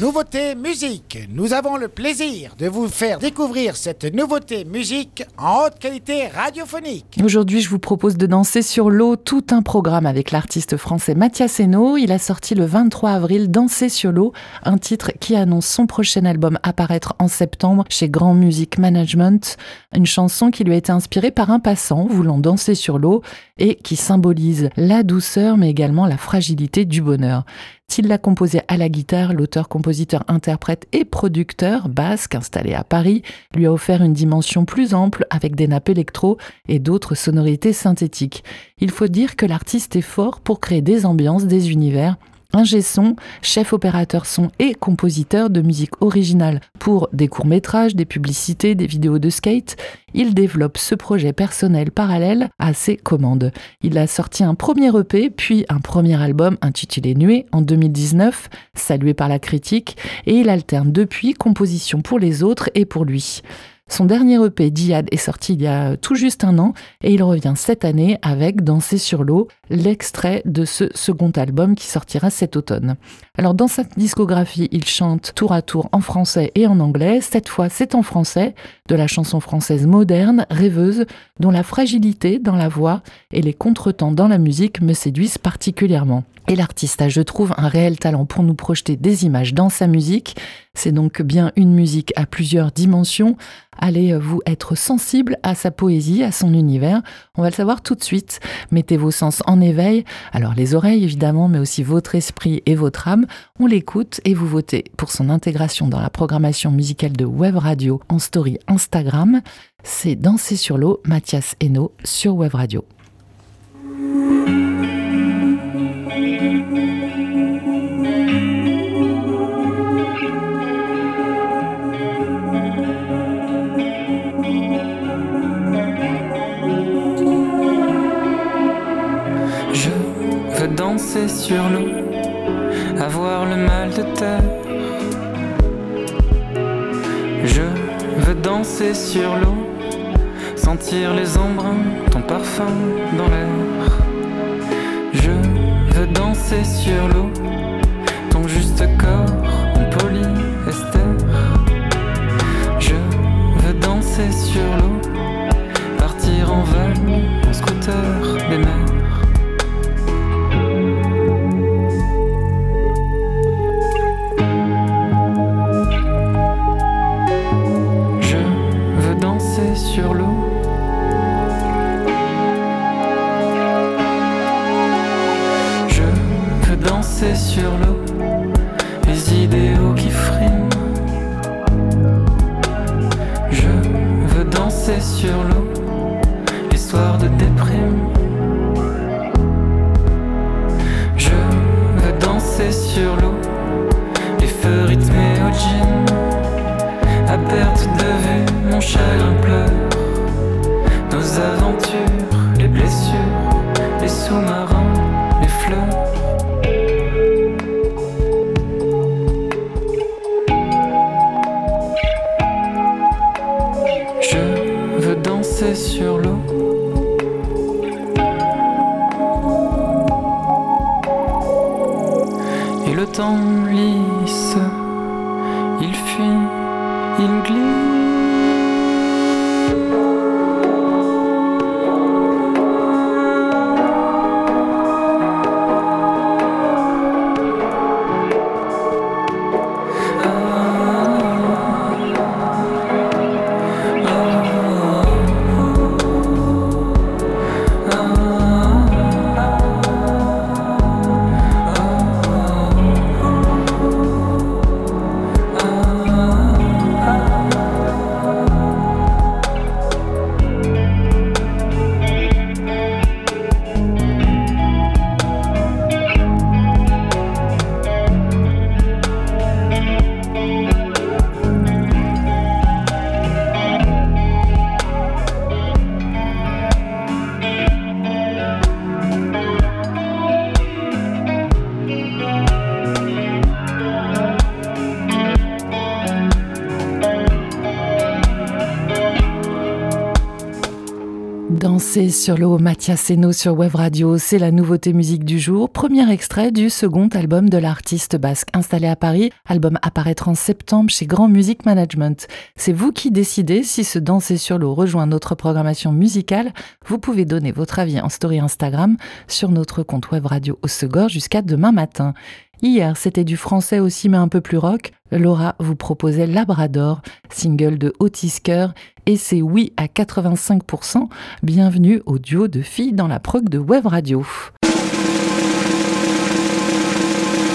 Nouveauté musique. Nous avons le plaisir de vous faire découvrir cette nouveauté musique en haute qualité radiophonique. Aujourd'hui, je vous propose de danser sur l'eau tout un programme avec l'artiste français Mathias Henault. Il a sorti le 23 avril Danser sur l'eau, un titre qui annonce son prochain album apparaître en septembre chez Grand Music Management. Une chanson qui lui a été inspirée par un passant voulant danser sur l'eau et qui symbolise la douceur mais également la fragilité du bonheur. S'il l'a composé à la guitare, l'auteur, compositeur, interprète et producteur basque installé à Paris lui a offert une dimension plus ample avec des nappes électro et d'autres sonorités synthétiques. Il faut dire que l'artiste est fort pour créer des ambiances, des univers Ingé chef opérateur son et compositeur de musique originale pour des courts-métrages, des publicités, des vidéos de skate, il développe ce projet personnel parallèle à ses commandes. Il a sorti un premier EP, puis un premier album intitulé Nuée en 2019, salué par la critique, et il alterne depuis composition pour les autres et pour lui. Son dernier EP, Diad, est sorti il y a tout juste un an et il revient cette année avec Danser sur l'eau, l'extrait de ce second album qui sortira cet automne. Alors dans sa discographie, il chante tour à tour en français et en anglais. Cette fois, c'est en français, de la chanson française moderne, rêveuse, dont la fragilité dans la voix et les contretemps dans la musique me séduisent particulièrement. Et l'artiste a, je trouve, un réel talent pour nous projeter des images dans sa musique. C'est donc bien une musique à plusieurs dimensions. Allez-vous être sensible à sa poésie, à son univers On va le savoir tout de suite. Mettez vos sens en éveil. Alors les oreilles évidemment, mais aussi votre esprit et votre âme. On l'écoute et vous votez pour son intégration dans la programmation musicale de Web Radio en story Instagram. C'est Danser sur l'eau, Mathias Hainaut sur Web Radio. Sur l'eau, avoir le mal de terre. Je veux danser sur l'eau, sentir les embruns, ton parfum dans l'air. Je veux danser sur l'eau, sur l'eau, les idéaux qui friment. Je veux danser sur l'eau, l'histoire de déprime. Je veux danser sur l'eau, les feux rythmés au gin. Le temps lisse, il fuit, il glisse. Danser sur l'eau, Mathias Seno sur Web Radio, c'est la nouveauté musique du jour. Premier extrait du second album de l'artiste basque installé à Paris. Album apparaître en septembre chez Grand Music Management. C'est vous qui décidez si ce Danser sur l'eau rejoint notre programmation musicale. Vous pouvez donner votre avis en story Instagram sur notre compte Web Radio au Segor jusqu'à demain matin. Hier, c'était du français aussi, mais un peu plus rock. Laura vous proposait Labrador, single de Otis Kerr, et c'est oui à 85%. Bienvenue au duo de filles dans la prog de Web Radio.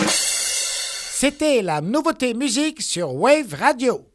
C'était la nouveauté musique sur Wave Radio.